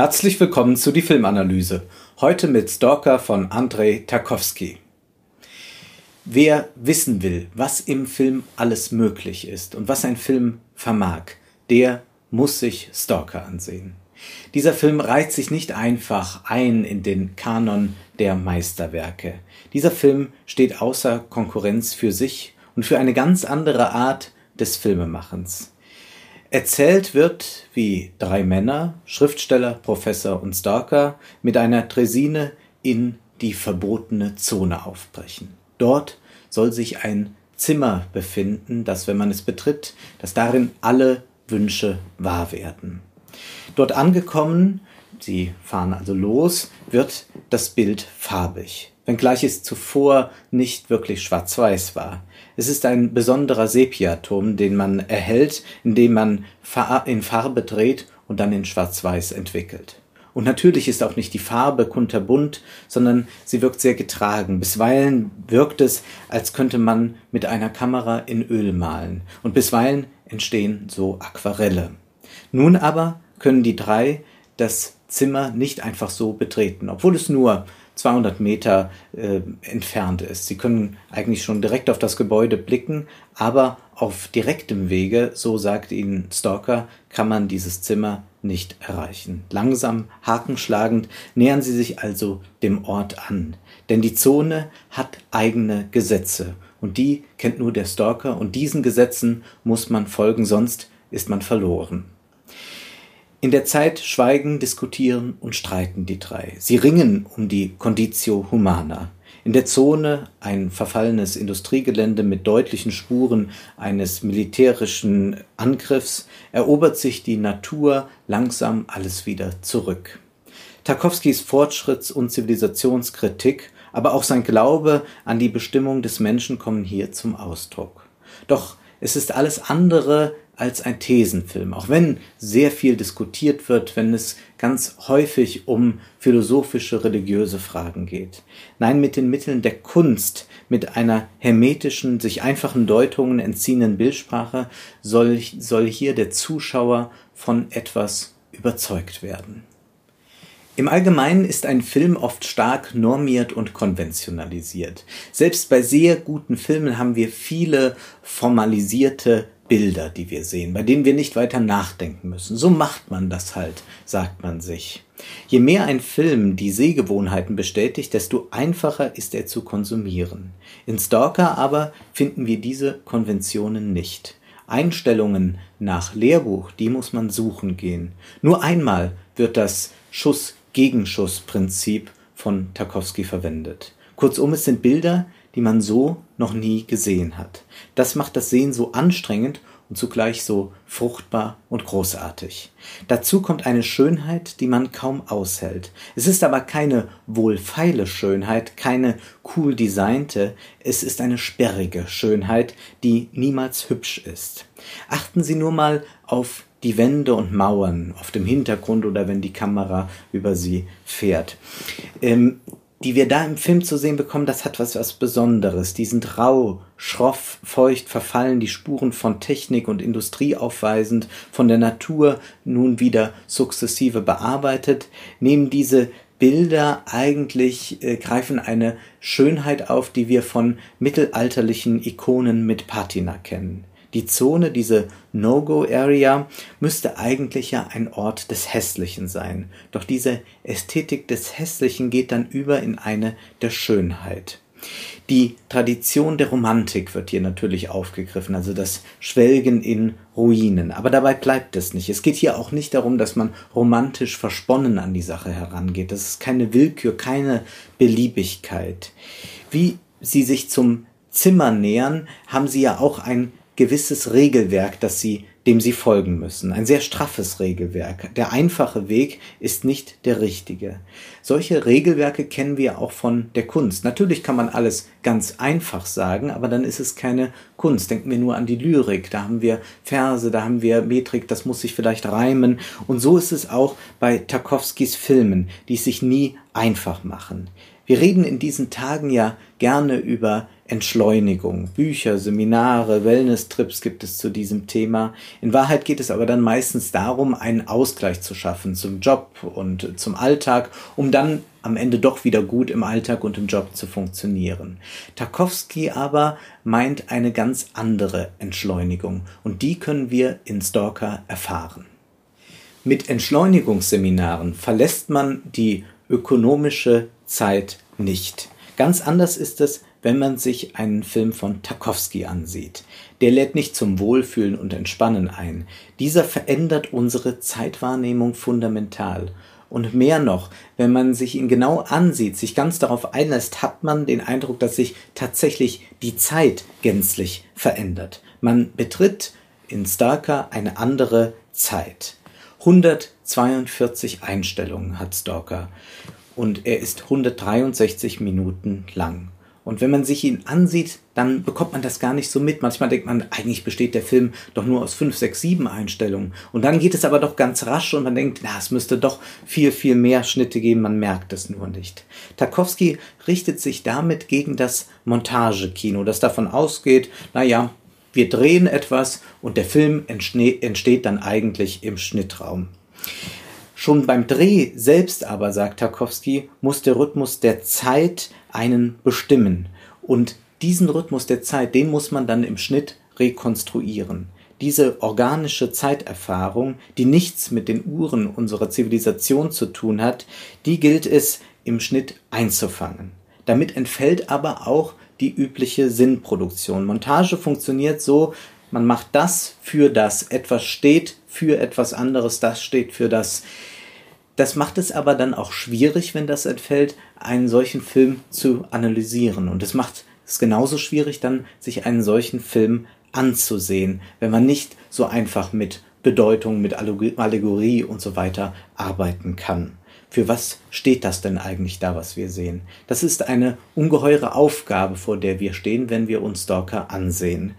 Herzlich willkommen zu die Filmanalyse. Heute mit Stalker von Andrei Tarkovsky. Wer wissen will, was im Film alles möglich ist und was ein Film vermag, der muss sich Stalker ansehen. Dieser Film reiht sich nicht einfach ein in den Kanon der Meisterwerke. Dieser Film steht außer Konkurrenz für sich und für eine ganz andere Art des Filmemachens. Erzählt wird, wie drei Männer, Schriftsteller, Professor und Stalker, mit einer Tresine in die verbotene Zone aufbrechen. Dort soll sich ein Zimmer befinden, das, wenn man es betritt, dass darin alle Wünsche wahr werden. Dort angekommen, sie fahren also los, wird das Bild farbig, wenngleich es zuvor nicht wirklich schwarz-weiß war. Es ist ein besonderer Sepiaton, den man erhält, indem man in Farbe dreht und dann in Schwarz-Weiß entwickelt. Und natürlich ist auch nicht die Farbe kunterbunt, sondern sie wirkt sehr getragen. Bisweilen wirkt es, als könnte man mit einer Kamera in Öl malen. Und bisweilen entstehen so Aquarelle. Nun aber können die drei das Zimmer nicht einfach so betreten, obwohl es nur 200 Meter äh, entfernt ist. Sie können eigentlich schon direkt auf das Gebäude blicken, aber auf direktem Wege, so sagt Ihnen Stalker, kann man dieses Zimmer nicht erreichen. Langsam, hakenschlagend nähern Sie sich also dem Ort an, denn die Zone hat eigene Gesetze und die kennt nur der Stalker und diesen Gesetzen muss man folgen, sonst ist man verloren. In der Zeit schweigen, diskutieren und streiten die drei. Sie ringen um die Conditio Humana. In der Zone ein verfallenes Industriegelände mit deutlichen Spuren eines militärischen Angriffs erobert sich die Natur langsam alles wieder zurück. Tarkowskis Fortschritts- und Zivilisationskritik, aber auch sein Glaube an die Bestimmung des Menschen kommen hier zum Ausdruck. Doch es ist alles andere als ein Thesenfilm, auch wenn sehr viel diskutiert wird, wenn es ganz häufig um philosophische, religiöse Fragen geht. Nein, mit den Mitteln der Kunst, mit einer hermetischen, sich einfachen Deutungen entziehenden Bildsprache soll, soll hier der Zuschauer von etwas überzeugt werden. Im Allgemeinen ist ein Film oft stark normiert und konventionalisiert. Selbst bei sehr guten Filmen haben wir viele formalisierte Bilder, die wir sehen, bei denen wir nicht weiter nachdenken müssen. So macht man das halt, sagt man sich. Je mehr ein Film die Sehgewohnheiten bestätigt, desto einfacher ist er zu konsumieren. In Stalker aber finden wir diese Konventionen nicht. Einstellungen nach Lehrbuch, die muss man suchen gehen. Nur einmal wird das Schuss-Gegenschuss-Prinzip von Tarkovsky verwendet. Kurzum, es sind Bilder, die man so noch nie gesehen hat. Das macht das Sehen so anstrengend und zugleich so fruchtbar und großartig. Dazu kommt eine Schönheit, die man kaum aushält. Es ist aber keine wohlfeile Schönheit, keine cool designte, es ist eine sperrige Schönheit, die niemals hübsch ist. Achten Sie nur mal auf die Wände und Mauern auf dem Hintergrund oder wenn die Kamera über sie fährt. Ähm, die wir da im Film zu sehen bekommen, das hat was, was Besonderes. Die sind rau, schroff, feucht, verfallen, die Spuren von Technik und Industrie aufweisend, von der Natur nun wieder sukzessive bearbeitet, nehmen diese Bilder eigentlich äh, greifen eine Schönheit auf, die wir von mittelalterlichen Ikonen mit Patina kennen. Die Zone, diese No-Go-Area, müsste eigentlich ja ein Ort des Hässlichen sein. Doch diese Ästhetik des Hässlichen geht dann über in eine der Schönheit. Die Tradition der Romantik wird hier natürlich aufgegriffen, also das Schwelgen in Ruinen. Aber dabei bleibt es nicht. Es geht hier auch nicht darum, dass man romantisch versponnen an die Sache herangeht. Das ist keine Willkür, keine Beliebigkeit. Wie sie sich zum Zimmer nähern, haben sie ja auch ein gewisses Regelwerk, das sie, dem sie folgen müssen. Ein sehr straffes Regelwerk. Der einfache Weg ist nicht der richtige. Solche Regelwerke kennen wir auch von der Kunst. Natürlich kann man alles ganz einfach sagen, aber dann ist es keine Kunst. Denken wir nur an die Lyrik. Da haben wir Verse, da haben wir Metrik, das muss sich vielleicht reimen. Und so ist es auch bei Tarkovskis Filmen, die es sich nie einfach machen. Wir reden in diesen Tagen ja gerne über Entschleunigung. Bücher, Seminare, Wellness-Trips gibt es zu diesem Thema. In Wahrheit geht es aber dann meistens darum, einen Ausgleich zu schaffen zum Job und zum Alltag, um dann am Ende doch wieder gut im Alltag und im Job zu funktionieren. Tarkovsky aber meint eine ganz andere Entschleunigung und die können wir in Stalker erfahren. Mit Entschleunigungsseminaren verlässt man die ökonomische Zeit nicht. Ganz anders ist es, wenn man sich einen Film von Tarkovsky ansieht. Der lädt nicht zum Wohlfühlen und Entspannen ein. Dieser verändert unsere Zeitwahrnehmung fundamental. Und mehr noch, wenn man sich ihn genau ansieht, sich ganz darauf einlässt, hat man den Eindruck, dass sich tatsächlich die Zeit gänzlich verändert. Man betritt in Stalker eine andere Zeit. 142 Einstellungen hat Stalker und er ist 163 Minuten lang. Und wenn man sich ihn ansieht, dann bekommt man das gar nicht so mit. Manchmal denkt man, eigentlich besteht der Film doch nur aus fünf, sechs, sieben Einstellungen. Und dann geht es aber doch ganz rasch und man denkt, na, es müsste doch viel, viel mehr Schnitte geben. Man merkt es nur nicht. Tarkovsky richtet sich damit gegen das Montagekino, das davon ausgeht, na ja, wir drehen etwas und der Film entsteht dann eigentlich im Schnittraum. Schon beim Dreh selbst aber, sagt Tarkovsky, muss der Rhythmus der Zeit einen bestimmen. Und diesen Rhythmus der Zeit, den muss man dann im Schnitt rekonstruieren. Diese organische Zeiterfahrung, die nichts mit den Uhren unserer Zivilisation zu tun hat, die gilt es im Schnitt einzufangen. Damit entfällt aber auch die übliche Sinnproduktion. Montage funktioniert so, man macht das für das. Etwas steht für etwas anderes, das steht für das. Das macht es aber dann auch schwierig, wenn das entfällt, einen solchen Film zu analysieren. Und es macht es genauso schwierig, dann sich einen solchen Film anzusehen, wenn man nicht so einfach mit Bedeutung, mit Allegorie und so weiter arbeiten kann. Für was steht das denn eigentlich da, was wir sehen? Das ist eine ungeheure Aufgabe, vor der wir stehen, wenn wir uns Stalker ansehen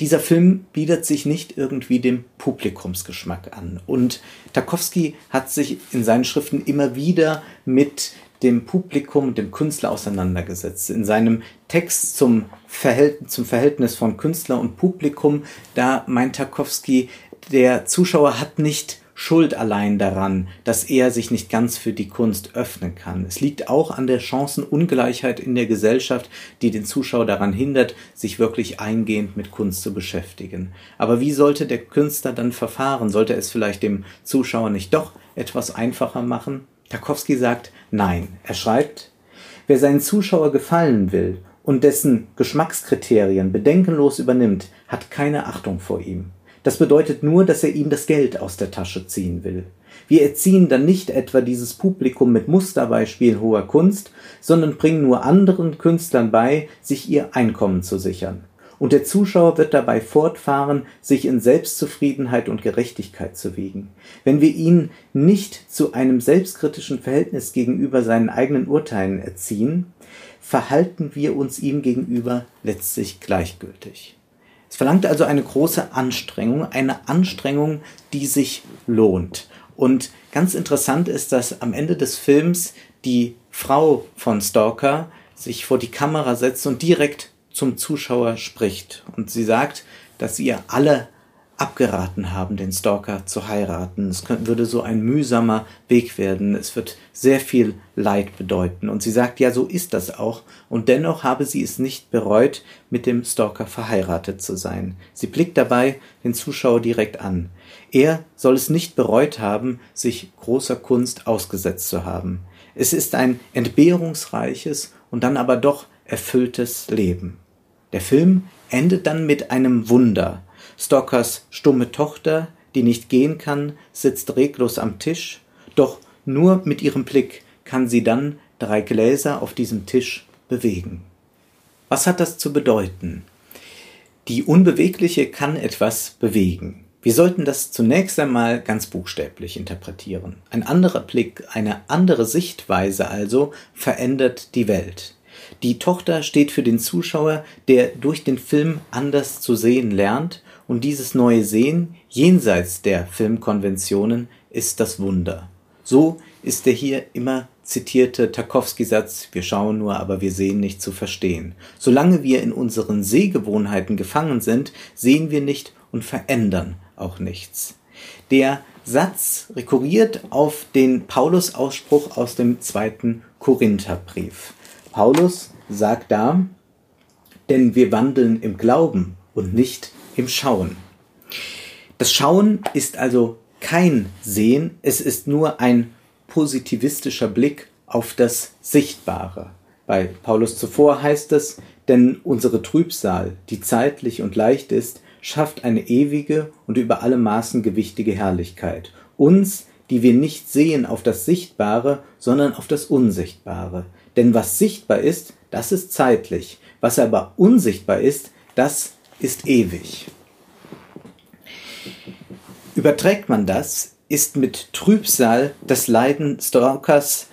dieser Film bietet sich nicht irgendwie dem Publikumsgeschmack an. Und Tarkovsky hat sich in seinen Schriften immer wieder mit dem Publikum, dem Künstler auseinandergesetzt. In seinem Text zum Verhältnis, zum Verhältnis von Künstler und Publikum, da meint Tarkovsky, der Zuschauer hat nicht schuld allein daran, dass er sich nicht ganz für die Kunst öffnen kann. Es liegt auch an der Chancenungleichheit in der Gesellschaft, die den Zuschauer daran hindert, sich wirklich eingehend mit Kunst zu beschäftigen. Aber wie sollte der Künstler dann verfahren? Sollte es vielleicht dem Zuschauer nicht doch etwas einfacher machen? Tarkovsky sagt nein. Er schreibt, wer seinen Zuschauer gefallen will und dessen Geschmackskriterien bedenkenlos übernimmt, hat keine Achtung vor ihm. Das bedeutet nur, dass er ihm das Geld aus der Tasche ziehen will. Wir erziehen dann nicht etwa dieses Publikum mit Musterbeispielen hoher Kunst, sondern bringen nur anderen Künstlern bei, sich ihr Einkommen zu sichern. Und der Zuschauer wird dabei fortfahren, sich in Selbstzufriedenheit und Gerechtigkeit zu wiegen. Wenn wir ihn nicht zu einem selbstkritischen Verhältnis gegenüber seinen eigenen Urteilen erziehen, verhalten wir uns ihm gegenüber letztlich gleichgültig. Es verlangt also eine große Anstrengung, eine Anstrengung, die sich lohnt. Und ganz interessant ist, dass am Ende des Films die Frau von Stalker sich vor die Kamera setzt und direkt zum Zuschauer spricht. Und sie sagt, dass ihr alle abgeraten haben, den Stalker zu heiraten. Es würde so ein mühsamer Weg werden. Es wird sehr viel Leid bedeuten. Und sie sagt, ja, so ist das auch. Und dennoch habe sie es nicht bereut, mit dem Stalker verheiratet zu sein. Sie blickt dabei den Zuschauer direkt an. Er soll es nicht bereut haben, sich großer Kunst ausgesetzt zu haben. Es ist ein entbehrungsreiches und dann aber doch erfülltes Leben. Der Film endet dann mit einem Wunder, Stockers stumme Tochter, die nicht gehen kann, sitzt reglos am Tisch, doch nur mit ihrem Blick kann sie dann drei Gläser auf diesem Tisch bewegen. Was hat das zu bedeuten? Die Unbewegliche kann etwas bewegen. Wir sollten das zunächst einmal ganz buchstäblich interpretieren. Ein anderer Blick, eine andere Sichtweise also verändert die Welt. Die Tochter steht für den Zuschauer, der durch den Film anders zu sehen lernt und dieses neue Sehen jenseits der Filmkonventionen ist das Wunder. So ist er hier immer zitierte Tarkowski-Satz, wir schauen nur, aber wir sehen nicht zu verstehen. Solange wir in unseren Sehgewohnheiten gefangen sind, sehen wir nicht und verändern auch nichts. Der Satz rekurriert auf den Paulus-Ausspruch aus dem zweiten Korintherbrief. Paulus sagt da, denn wir wandeln im Glauben und nicht im Schauen. Das Schauen ist also kein Sehen, es ist nur ein positivistischer Blick auf das Sichtbare. Bei Paulus zuvor heißt es, denn unsere Trübsal, die zeitlich und leicht ist, schafft eine ewige und über alle Maßen gewichtige Herrlichkeit. Uns, die wir nicht sehen auf das Sichtbare, sondern auf das Unsichtbare. Denn was sichtbar ist, das ist zeitlich. Was aber unsichtbar ist, das ist ewig. Überträgt man das, ist mit Trübsal das Leiden Stalkers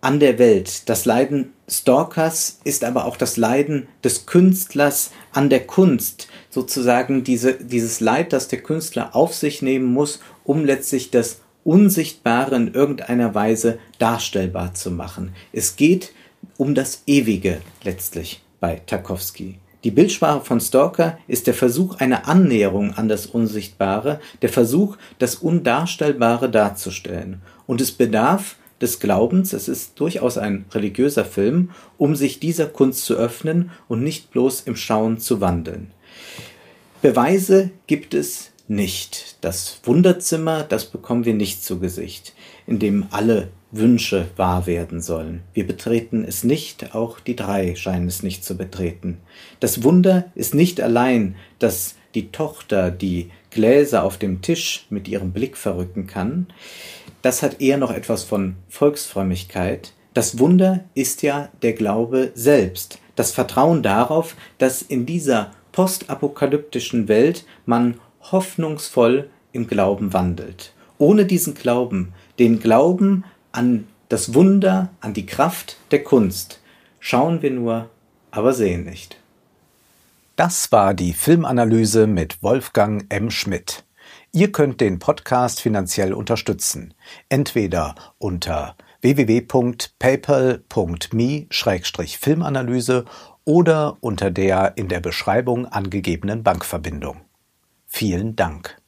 an der Welt. Das Leiden Stalkers ist aber auch das Leiden des Künstlers an der Kunst. Sozusagen diese, dieses Leid, das der Künstler auf sich nehmen muss, um letztlich das Unsichtbare in irgendeiner Weise darstellbar zu machen. Es geht um das Ewige letztlich bei Tarkovsky. Die Bildsprache von Stalker ist der Versuch einer Annäherung an das Unsichtbare, der Versuch, das Undarstellbare darzustellen. Und es bedarf des Glaubens, es ist durchaus ein religiöser Film, um sich dieser Kunst zu öffnen und nicht bloß im Schauen zu wandeln. Beweise gibt es nicht. Das Wunderzimmer, das bekommen wir nicht zu Gesicht, in dem alle Wünsche wahr werden sollen. Wir betreten es nicht, auch die drei scheinen es nicht zu betreten. Das Wunder ist nicht allein, dass die Tochter die Gläser auf dem Tisch mit ihrem Blick verrücken kann. Das hat eher noch etwas von Volksfrömmigkeit. Das Wunder ist ja der Glaube selbst, das Vertrauen darauf, dass in dieser postapokalyptischen Welt man hoffnungsvoll im Glauben wandelt. Ohne diesen Glauben, den Glauben an das Wunder, an die Kraft der Kunst, schauen wir nur, aber sehen nicht. Das war die Filmanalyse mit Wolfgang M. Schmidt. Ihr könnt den Podcast finanziell unterstützen, entweder unter www.paypal.me-filmanalyse oder unter der in der Beschreibung angegebenen Bankverbindung. Vielen Dank.